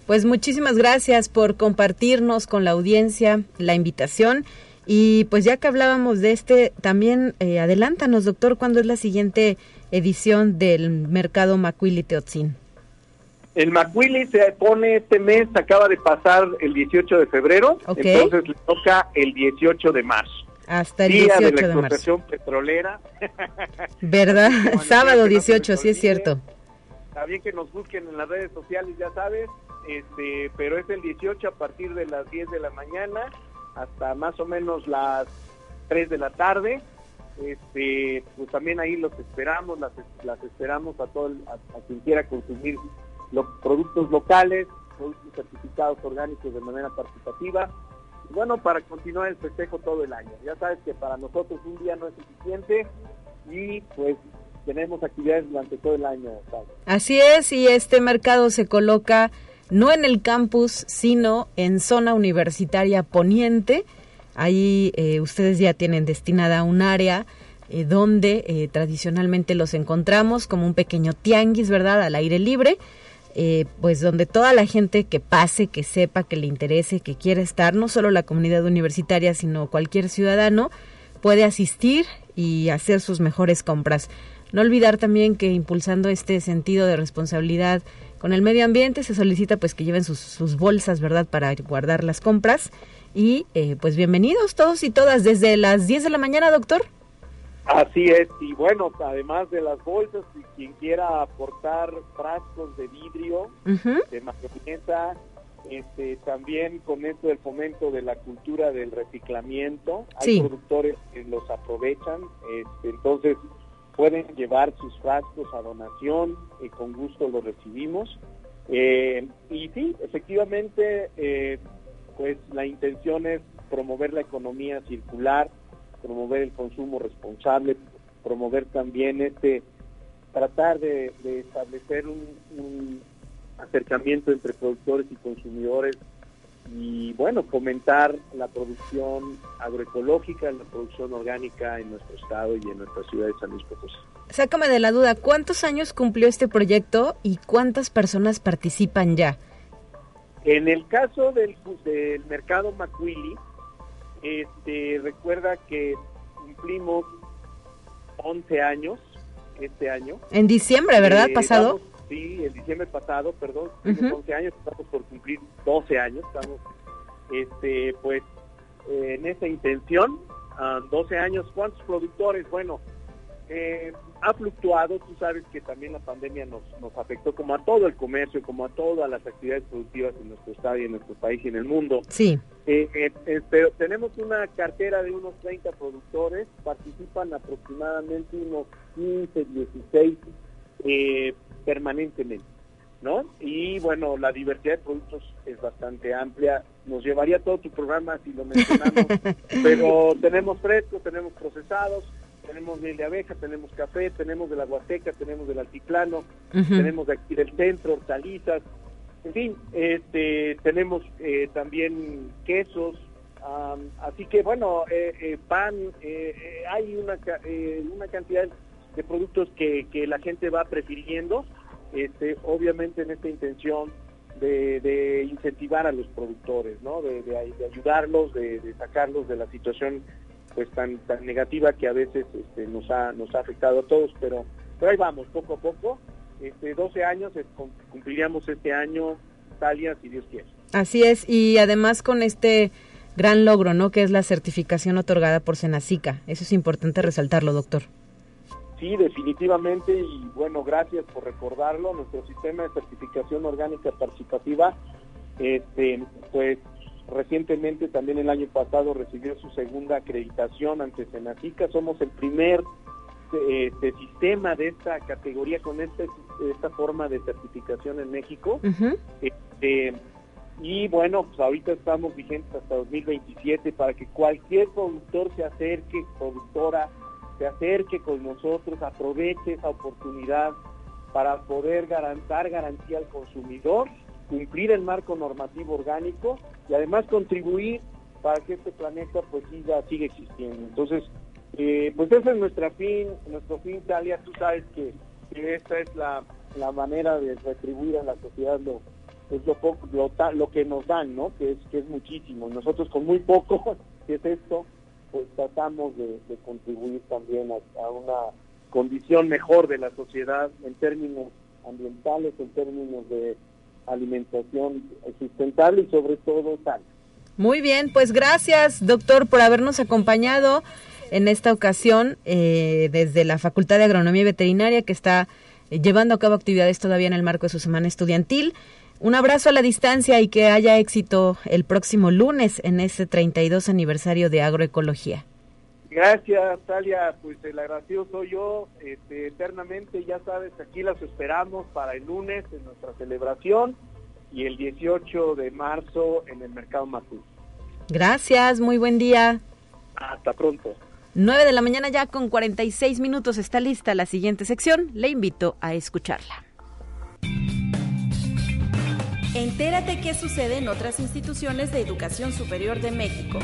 Pues muchísimas gracias por compartirnos con la audiencia la invitación. Y pues ya que hablábamos de este, también eh, adelántanos, doctor, ¿cuándo es la siguiente edición del mercado Macuili Teotzin? El Macuili se pone este mes, acaba de pasar el 18 de febrero, entonces le toca el 18 de marzo. Hasta el 18 de, la explotación petrolera. ¿Verdad? Sábado 18, sí es cierto. Está bien que nos busquen en las redes sociales, ya sabes, este, pero es el 18 a partir de las 10 de la mañana hasta más o menos las 3 de la tarde. Este, pues también ahí los esperamos, las, las esperamos a todo a, quien quiera consumir los productos locales, productos certificados orgánicos de manera participativa. Bueno, para continuar el festejo todo el año. Ya sabes que para nosotros un día no es suficiente y pues tenemos actividades durante todo el año. Así es, y este mercado se coloca no en el campus, sino en zona universitaria poniente. Ahí eh, ustedes ya tienen destinada un área eh, donde eh, tradicionalmente los encontramos como un pequeño tianguis, ¿verdad? Al aire libre. Pues donde toda la gente que pase, que sepa, que le interese, que quiera estar, no solo la comunidad universitaria, sino cualquier ciudadano, puede asistir y hacer sus mejores compras. No olvidar también que impulsando este sentido de responsabilidad con el medio ambiente se solicita pues que lleven sus, bolsas, ¿verdad?, para guardar las compras. Y eh, pues bienvenidos todos y todas desde las 10 de la mañana, doctor. Así es, y bueno, además de las bolsas, si quien quiera aportar frascos de vidrio, de mayonesa, este, también con esto del fomento de la cultura del reciclamiento, hay productores que los aprovechan, este, entonces pueden llevar sus frascos a donación y con gusto los recibimos. Eh, y sí, efectivamente, eh, pues la intención es promover la economía circular, promover el consumo responsable, promover también este, tratar de, establecer un acercamiento entre productores y consumidores y bueno, fomentar la producción agroecológica, la producción orgánica en nuestro estado y en nuestra ciudad de San Luis Potosí. Sácame de la duda, ¿cuántos años cumplió este proyecto y cuántas personas participan ya? En el caso del, del mercado Macuili, este, recuerda que cumplimos 11 años este año. En diciembre, ¿verdad? Eh, Pasado sí, el diciembre pasado, perdón, uh 11 años, estamos por cumplir 12 años, estamos, este, pues, eh, en esa intención, 12 años, ¿cuántos productores? Bueno, eh, ha fluctuado, tú sabes que también la pandemia nos, nos afectó como a todo el comercio, como a todas las actividades productivas en nuestro estado y en nuestro país y en el mundo. Sí. Eh, pero tenemos una cartera de unos 30 productores, participan aproximadamente unos 15, 16 eh, permanentemente, ¿no? Y bueno, la diversidad de productos es bastante amplia. Nos llevaría todo tu programa si lo mencionamos, pero tenemos frescos, tenemos procesados, tenemos miel de abeja, tenemos café, tenemos de la Huasteca, tenemos del altiplano, tenemos de aquí del centro, hortalizas, en fin, este, tenemos eh, también quesos, así que bueno, eh, eh, pan, hay una, una cantidad de productos que, que la gente va prefiriendo, este, obviamente en esta intención de, incentivar a los productores, ¿no? de, ayudarlos, de, sacarlos de la situación pues tan tan negativa que a veces este, nos ha nos ha afectado a todos, pero, pero ahí vamos, poco a poco. Este, 12 años, cumpliríamos este año, Talia, si Dios quiere. Así es, y además con este gran logro, ¿no? Que es la certificación otorgada por Senacica. Eso es importante resaltarlo, doctor. Sí, definitivamente, y bueno, gracias por recordarlo. Nuestro sistema de certificación orgánica participativa, este, pues recientemente, también el año pasado, recibió su segunda acreditación ante Senacica. Somos el primer este, sistema de esta categoría con este, esta forma de certificación en México. este, y bueno, pues ahorita estamos vigentes hasta 2027 para que cualquier productor se acerque, productora, se acerque con nosotros, aproveche esa oportunidad para poder dar garantía al consumidor, cumplir el marco normativo orgánico y además contribuir para que este planeta pues siga, siga existiendo. Entonces, eh, pues ese es nuestro fin, nuestro fin, Talia, tú sabes que, esta es la, manera de retribuir a la sociedad lo, es lo, poco, lo, que nos dan, ¿no? Que es, que es muchísimo. Nosotros con muy poco, que es esto, pues tratamos de, contribuir también a, una condición mejor de la sociedad en términos ambientales, en términos de alimentación sustentable y sobre todo sana. Muy bien, pues gracias doctor por habernos acompañado en esta ocasión eh, desde la Facultad de Agronomía y Veterinaria que está eh, llevando a cabo actividades todavía en el marco de su semana estudiantil. Un abrazo a la distancia y que haya éxito el próximo lunes en este 32 aniversario de agroecología. Gracias, Talia. Pues el agradecido soy yo. Este, eternamente, ya sabes, aquí las esperamos para el lunes en nuestra celebración y el 18 de marzo en el Mercado Matú. Gracias, muy buen día. Hasta pronto. 9 de la mañana ya con 46 minutos está lista la siguiente sección. Le invito a escucharla. Entérate qué sucede en otras instituciones de educación superior de México.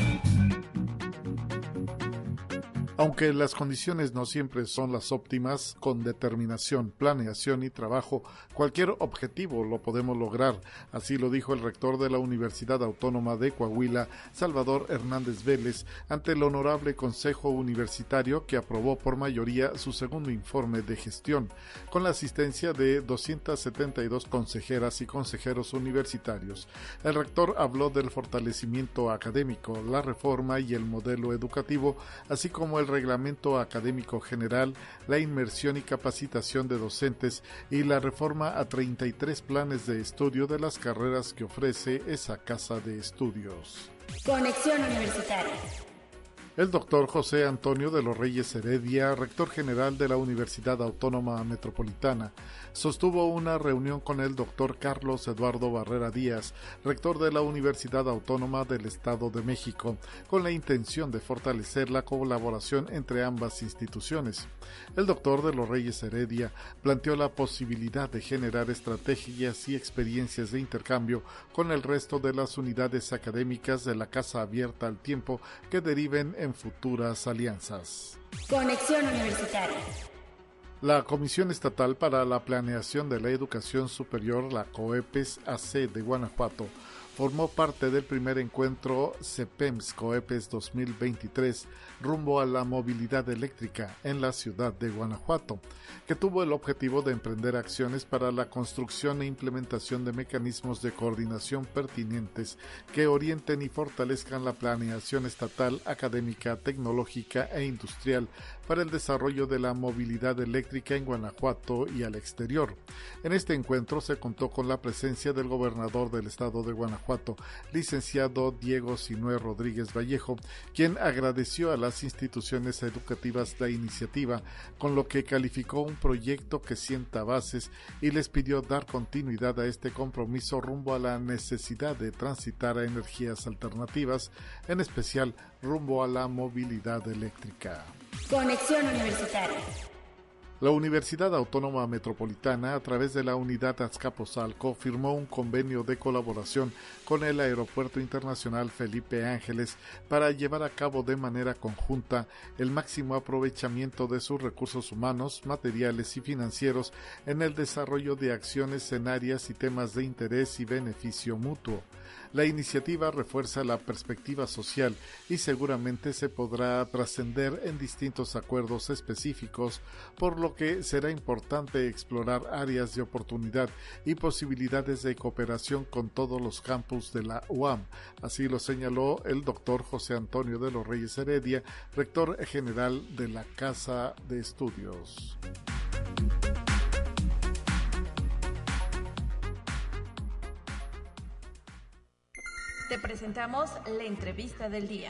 Aunque las condiciones no siempre son las óptimas, con determinación, planeación y trabajo, cualquier objetivo lo podemos lograr. Así lo dijo el rector de la Universidad Autónoma de Coahuila, Salvador Hernández Vélez, ante el Honorable Consejo Universitario que aprobó por mayoría su segundo informe de gestión, con la asistencia de 272 consejeras y consejeros universitarios. El rector habló del fortalecimiento académico, la reforma y el modelo educativo, así como el reglamento académico general, la inmersión y capacitación de docentes y la reforma a 33 planes de estudio de las carreras que ofrece esa casa de estudios. Conexión Universitaria. El doctor José Antonio de los Reyes Heredia, rector general de la Universidad Autónoma Metropolitana, sostuvo una reunión con el doctor Carlos Eduardo Barrera Díaz, rector de la Universidad Autónoma del Estado de México, con la intención de fortalecer la colaboración entre ambas instituciones. El doctor de los Reyes Heredia planteó la posibilidad de generar estrategias y experiencias de intercambio con el resto de las unidades académicas de la Casa Abierta al Tiempo que deriven en futuras alianzas. Conexión Universitaria. La Comisión Estatal para la Planeación de la Educación Superior, la COEPES AC de Guanajuato, formó parte del primer encuentro CEPEMS COEPES 2023 rumbo a la movilidad eléctrica en la ciudad de Guanajuato, que tuvo el objetivo de emprender acciones para la construcción e implementación de mecanismos de coordinación pertinentes que orienten y fortalezcan la planeación estatal, académica, tecnológica e industrial para el desarrollo de la movilidad eléctrica en Guanajuato y al exterior. En este encuentro se contó con la presencia del gobernador del estado de Guanajuato, licenciado Diego Sinué Rodríguez Vallejo, quien agradeció a las instituciones educativas la iniciativa, con lo que calificó un proyecto que sienta bases y les pidió dar continuidad a este compromiso rumbo a la necesidad de transitar a energías alternativas, en especial rumbo a la movilidad eléctrica. Conexión Universitaria. La Universidad Autónoma Metropolitana, a través de la unidad Azcapotzalco, firmó un convenio de colaboración con el Aeropuerto Internacional Felipe Ángeles para llevar a cabo de manera conjunta el máximo aprovechamiento de sus recursos humanos, materiales y financieros en el desarrollo de acciones en áreas y temas de interés y beneficio mutuo. La iniciativa refuerza la perspectiva social y seguramente se podrá trascender en distintos acuerdos específicos, por lo que será importante explorar áreas de oportunidad y posibilidades de cooperación con todos los campus de la UAM. Así lo señaló el doctor José Antonio de los Reyes Heredia, rector general de la Casa de Estudios. Te presentamos la entrevista del día.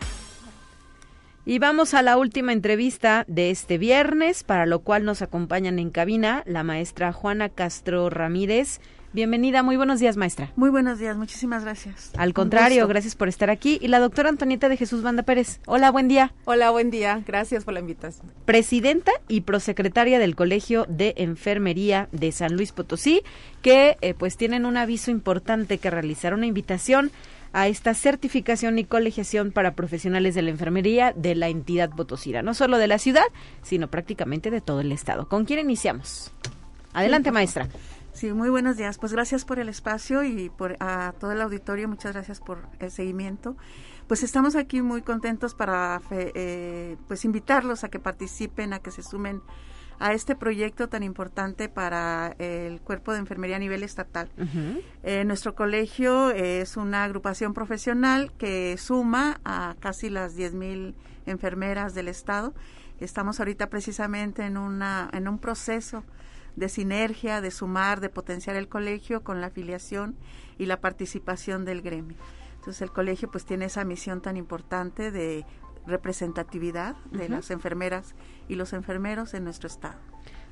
Y vamos a la última entrevista de este viernes, para lo cual nos acompañan en cabina la maestra Juana Castro Ramírez, Bienvenida, muy buenos días, maestra. Muy buenos días, muchísimas gracias. Al contrario, gracias por estar aquí. Y la doctora Antonieta de Jesús Banda Pérez. Hola, buen día. Hola, buen día. Gracias por la invitación. Presidenta y prosecretaria del Colegio de Enfermería de San Luis Potosí, que eh, pues tienen un aviso importante que realizar, una invitación a esta certificación y colegiación para profesionales de la enfermería de la entidad potosina, no solo de la ciudad, sino prácticamente de todo el estado. ¿Con quién iniciamos? Adelante, maestra. Sí, muy buenos días. Pues gracias por el espacio y por a todo el auditorio. Muchas gracias por el seguimiento. Pues estamos aquí muy contentos para eh, pues invitarlos a que participen, a que se sumen a este proyecto tan importante para el cuerpo de enfermería a nivel estatal. Eh, nuestro colegio es una agrupación profesional que suma a casi las 10.000 enfermeras del estado. Estamos ahorita precisamente en, una, en un proceso de sinergia, de sumar, de potenciar el colegio con la afiliación y la participación del gremio. Entonces el colegio pues tiene esa misión tan importante de representatividad de las enfermeras y los enfermeros en nuestro estado.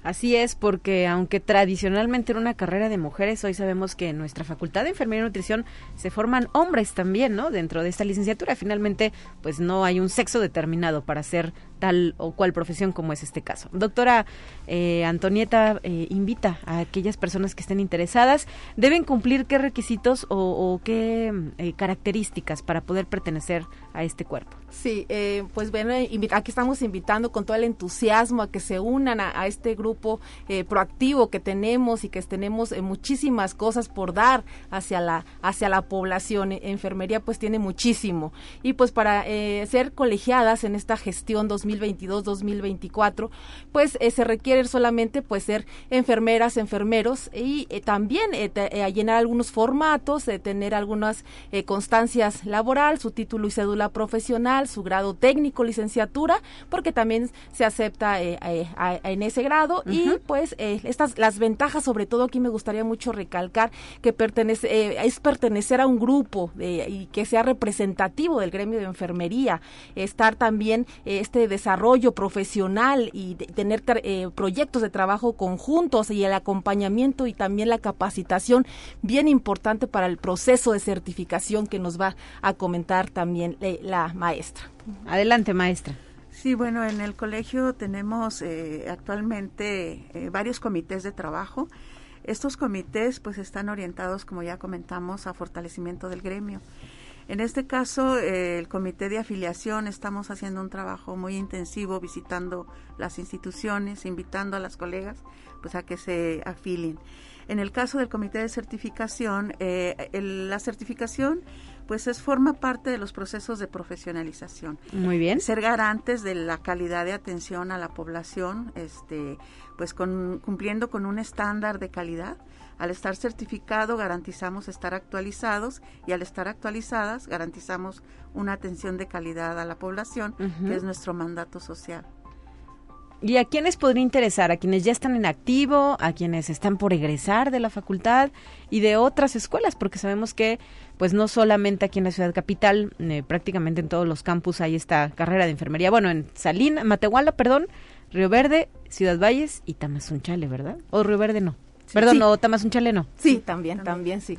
Así es, porque aunque tradicionalmente era una carrera de mujeres, hoy sabemos que en nuestra Facultad de Enfermería y Nutrición se forman hombres también, ¿no? Dentro de esta licenciatura. Finalmente, pues no hay un sexo determinado para ser tal o cual profesión como es este caso. Doctora eh, Antonieta eh, invita a aquellas personas que estén interesadas, deben cumplir qué requisitos o, qué eh, características para poder pertenecer a este cuerpo. Sí, pues bueno, aquí estamos invitando con todo el entusiasmo a que se unan a, este grupo proactivo que tenemos y que tenemos muchísimas cosas por dar hacia la hacia la población. Enfermería pues tiene muchísimo y pues para ser colegiadas en esta gestión 2020 2022-2024, pues eh, se requiere solamente pues ser enfermeras, enfermeros y eh, también eh, llenar algunos formatos, tener algunas constancias laboral, su título y cédula profesional, su grado técnico, licenciatura, porque también se acepta en ese grado y pues estas las ventajas sobre todo aquí me gustaría mucho recalcar que pertenece es pertenecer a un grupo y que sea representativo del gremio de enfermería, estar también este desarrollo profesional y tener eh, proyectos de trabajo conjuntos y el acompañamiento y también la capacitación bien importante para el proceso de certificación que nos va a comentar también eh, la maestra. Adelante, maestra. Sí, bueno, en el colegio tenemos eh, actualmente varios comités de trabajo. Estos comités pues están orientados, como ya comentamos, a fortalecimiento del gremio. En este caso, eh, el comité de afiliación estamos haciendo un trabajo muy intensivo visitando las instituciones, invitando a las colegas pues a que se afilien. En el caso del comité de certificación, eh, la certificación pues es forma parte de los procesos de profesionalización. Muy bien. Ser garantes de la calidad de atención a la población, este, pues cumpliendo con un estándar de calidad al estar certificado garantizamos estar actualizados y al estar actualizadas garantizamos una atención de calidad a la población, que es nuestro mandato social. ¿Y a quiénes podría interesar? ¿A quienes ya están en activo? ¿A quienes están por egresar de la facultad? Y de otras escuelas, porque sabemos que pues no solamente aquí en la ciudad capital, eh, prácticamente en todos los campus hay esta carrera de enfermería. Bueno, en Salín, Matehuala, perdón, Río Verde, Ciudad Valles y Tamazunchale, ¿verdad? ¿O Río Verde no? Perdón, no, Tamas un chileno. Sí, también, también, sí.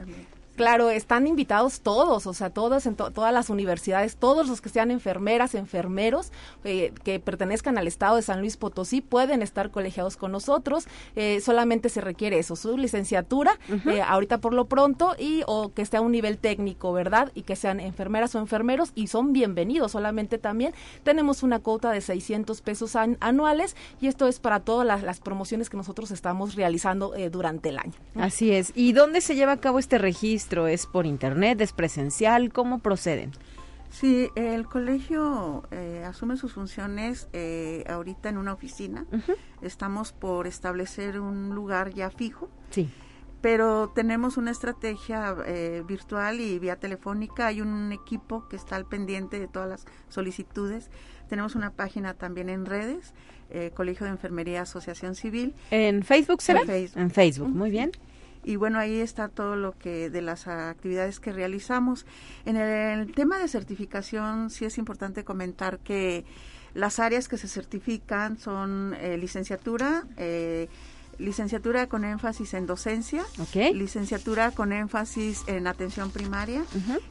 Claro, están invitados todos, o sea, todos en todas las universidades, todos los que sean enfermeras, enfermeros eh, que pertenezcan al estado de San Luis Potosí pueden estar colegiados con nosotros. Eh, solamente se requiere eso, su licenciatura, eh, ahorita por lo pronto, y o que esté a un nivel técnico, ¿verdad? Y que sean enfermeras o enfermeros y son bienvenidos. Solamente también tenemos una cuota de 600 pesos anuales y esto es para todas las, las, promociones que nosotros estamos realizando durante el año. Así es. ¿Y dónde se lleva a cabo este registro? ¿Es por internet? ¿Es presencial? ¿Cómo proceden? Sí, el colegio eh, asume sus funciones eh, ahorita en una oficina. Estamos por establecer un lugar ya fijo. Sí. Pero tenemos una estrategia eh, virtual y vía telefónica. Hay un equipo que está al pendiente de todas las solicitudes. Tenemos una página también en redes, Colegio de Enfermería Asociación Civil. ¿En Facebook será? En Facebook. En Facebook, muy bien y bueno, ahí está todo lo que de las actividades que realizamos. En el, tema de certificación sí es importante comentar que las áreas que se certifican son eh, licenciatura, eh, licenciatura con énfasis en docencia, licenciatura con énfasis en atención primaria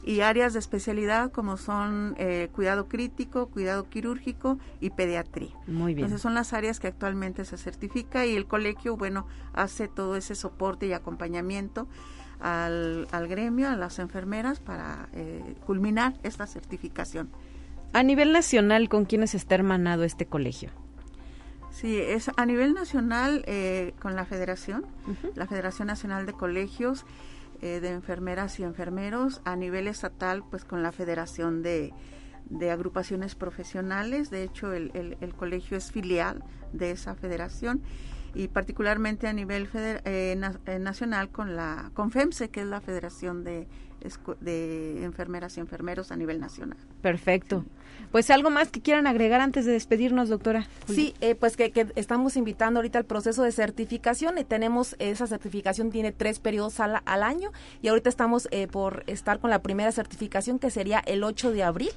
y áreas de especialidad como son eh, cuidado crítico, cuidado quirúrgico y pediatría. Muy bien. Entonces son las áreas que actualmente se certifica y el colegio, bueno, hace todo ese soporte y acompañamiento al, gremio, a las enfermeras para eh, culminar esta certificación. A nivel nacional, ¿con quiénes está hermanado este colegio? Sí, es a nivel nacional eh, con la federación, la Federación Nacional de Colegios eh, de Enfermeras y Enfermeros, a nivel estatal pues con la Federación de, Agrupaciones Profesionales, de hecho el, el, colegio es filial de esa federación y particularmente a nivel eh, nacional con la CONFEMSE, que es la Federación de de enfermeras y enfermeros a nivel nacional. Perfecto. Pues algo más que quieran agregar antes de despedirnos, doctora. Sí, eh, pues que, estamos invitando ahorita al proceso de certificación y tenemos esa certificación tiene tres periodos al, año y ahorita estamos eh, por estar con la primera certificación que sería el 8 de abril,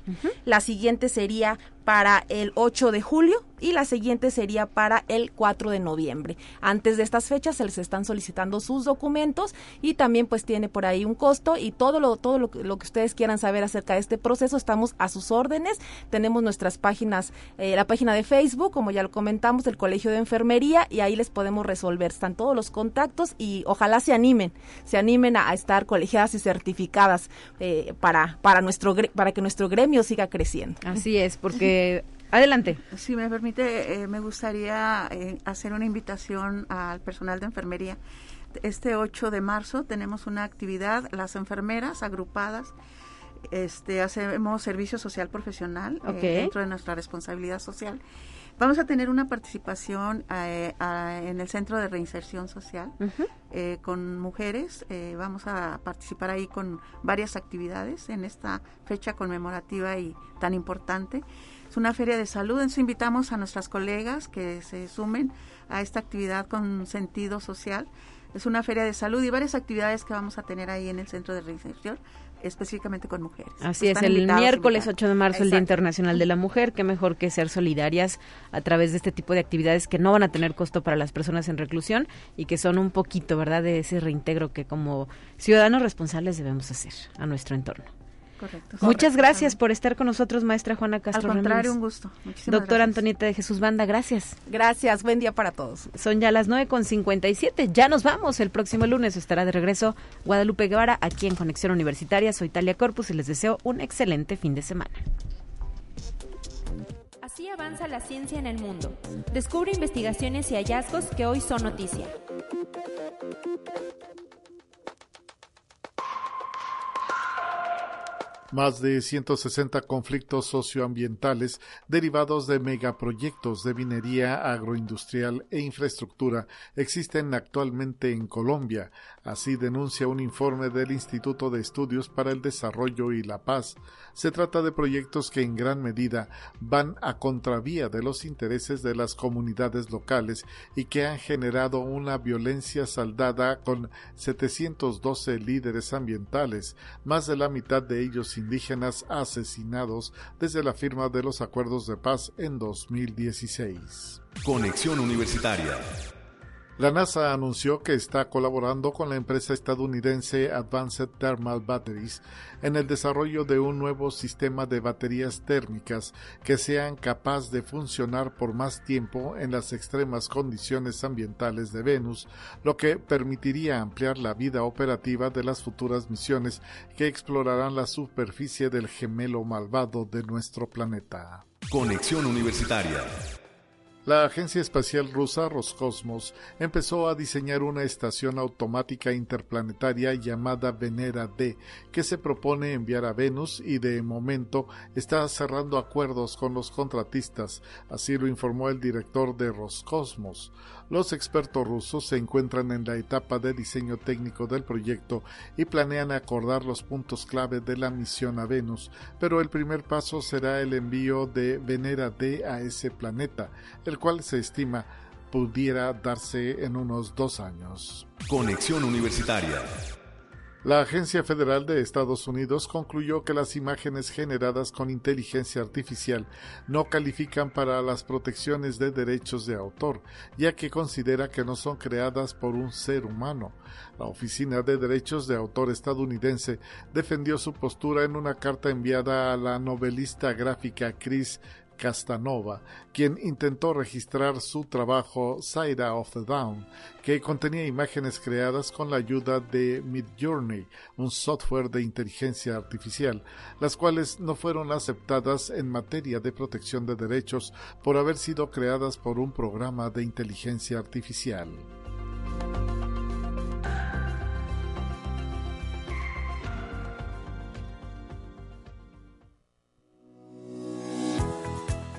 la siguiente sería para el 8 de julio y la siguiente sería para el 4 de noviembre. Antes de estas fechas se les están solicitando sus documentos y también pues tiene por ahí un costo y todo lo todo lo, que ustedes quieran saber acerca de este proceso estamos a sus órdenes. Tenemos nuestras páginas, eh, la página de Facebook, como ya lo comentamos, del Colegio de Enfermería y ahí les podemos resolver. Están todos los contactos y ojalá se animen, se animen a, estar colegiadas y certificadas eh, para para nuestro para que nuestro gremio siga creciendo. Así es, porque Adelante. Si me permite, eh, me gustaría eh, hacer una invitación al personal de enfermería. Este 8 de marzo tenemos una actividad, las enfermeras agrupadas, este, hacemos servicio social profesional eh, dentro de nuestra responsabilidad social. Vamos a tener una participación en el Centro de Reinserción Social con mujeres. vamos a participar ahí con varias actividades en esta fecha conmemorativa y tan importante. Es una feria de salud, entonces invitamos a nuestras colegas que se sumen a esta actividad con sentido social. Es una feria de salud y varias actividades que vamos a tener ahí en el centro de reinserción específicamente con mujeres. Así es, el miércoles 8 de marzo, el Día Internacional de la Mujer, qué mejor que ser solidarias a través de este tipo de actividades que no van a tener costo para las personas en reclusión y que son un poquito, ¿verdad?, de ese reintegro que como ciudadanos responsables debemos hacer a nuestro entorno. Muchas gracias por estar con nosotros, maestra Juana Castro. Al contrario, un gusto. Doctora Antonieta de Jesús Banda, gracias. Gracias, buen día para todos. Son ya las 9.57, ya nos vamos. El próximo lunes estará de regreso Guadalupe Guevara aquí en Conexión Universitaria. Soy Talia Corpus y les deseo un excelente fin de semana. Así avanza la ciencia en el mundo. Descubre investigaciones y hallazgos que hoy son noticia. Más de 160 conflictos socioambientales derivados de megaproyectos de minería agroindustrial e infraestructura existen actualmente en Colombia, así denuncia un informe del Instituto de Estudios para el Desarrollo y la Paz. Se trata de proyectos que en gran medida van a contravía de los intereses de las comunidades locales y que han generado una violencia saldada con 712 líderes ambientales, más de la mitad de ellos indígenas asesinados desde la firma de los acuerdos de paz en 2016. Conexión Universitaria la NASA anunció que está colaborando con la empresa estadounidense Advanced Thermal Batteries en el desarrollo de un nuevo sistema de baterías térmicas que sean capaces de funcionar por más tiempo en las extremas condiciones ambientales de Venus, lo que permitiría ampliar la vida operativa de las futuras misiones que explorarán la superficie del gemelo malvado de nuestro planeta. Conexión Universitaria la Agencia Espacial Rusa Roscosmos empezó a diseñar una estación automática interplanetaria llamada Venera D, que se propone enviar a Venus y de momento está cerrando acuerdos con los contratistas, así lo informó el director de Roscosmos. Los expertos rusos se encuentran en la etapa de diseño técnico del proyecto y planean acordar los puntos clave de la misión a Venus, pero el primer paso será el envío de Venera D a ese planeta, el cual se estima pudiera darse en unos dos años. Conexión Universitaria La Agencia Federal de Estados Unidos concluyó que las imágenes generadas con inteligencia artificial no califican para las protecciones de derechos de autor, ya que considera que no son creadas por un ser humano. La Oficina de Derechos de Autor estadounidense defendió su postura en una carta enviada a la novelista gráfica Chris Castanova, quien intentó registrar su trabajo Side of the Down, que contenía imágenes creadas con la ayuda de Midjourney, un software de inteligencia artificial, las cuales no fueron aceptadas en materia de protección de derechos por haber sido creadas por un programa de inteligencia artificial.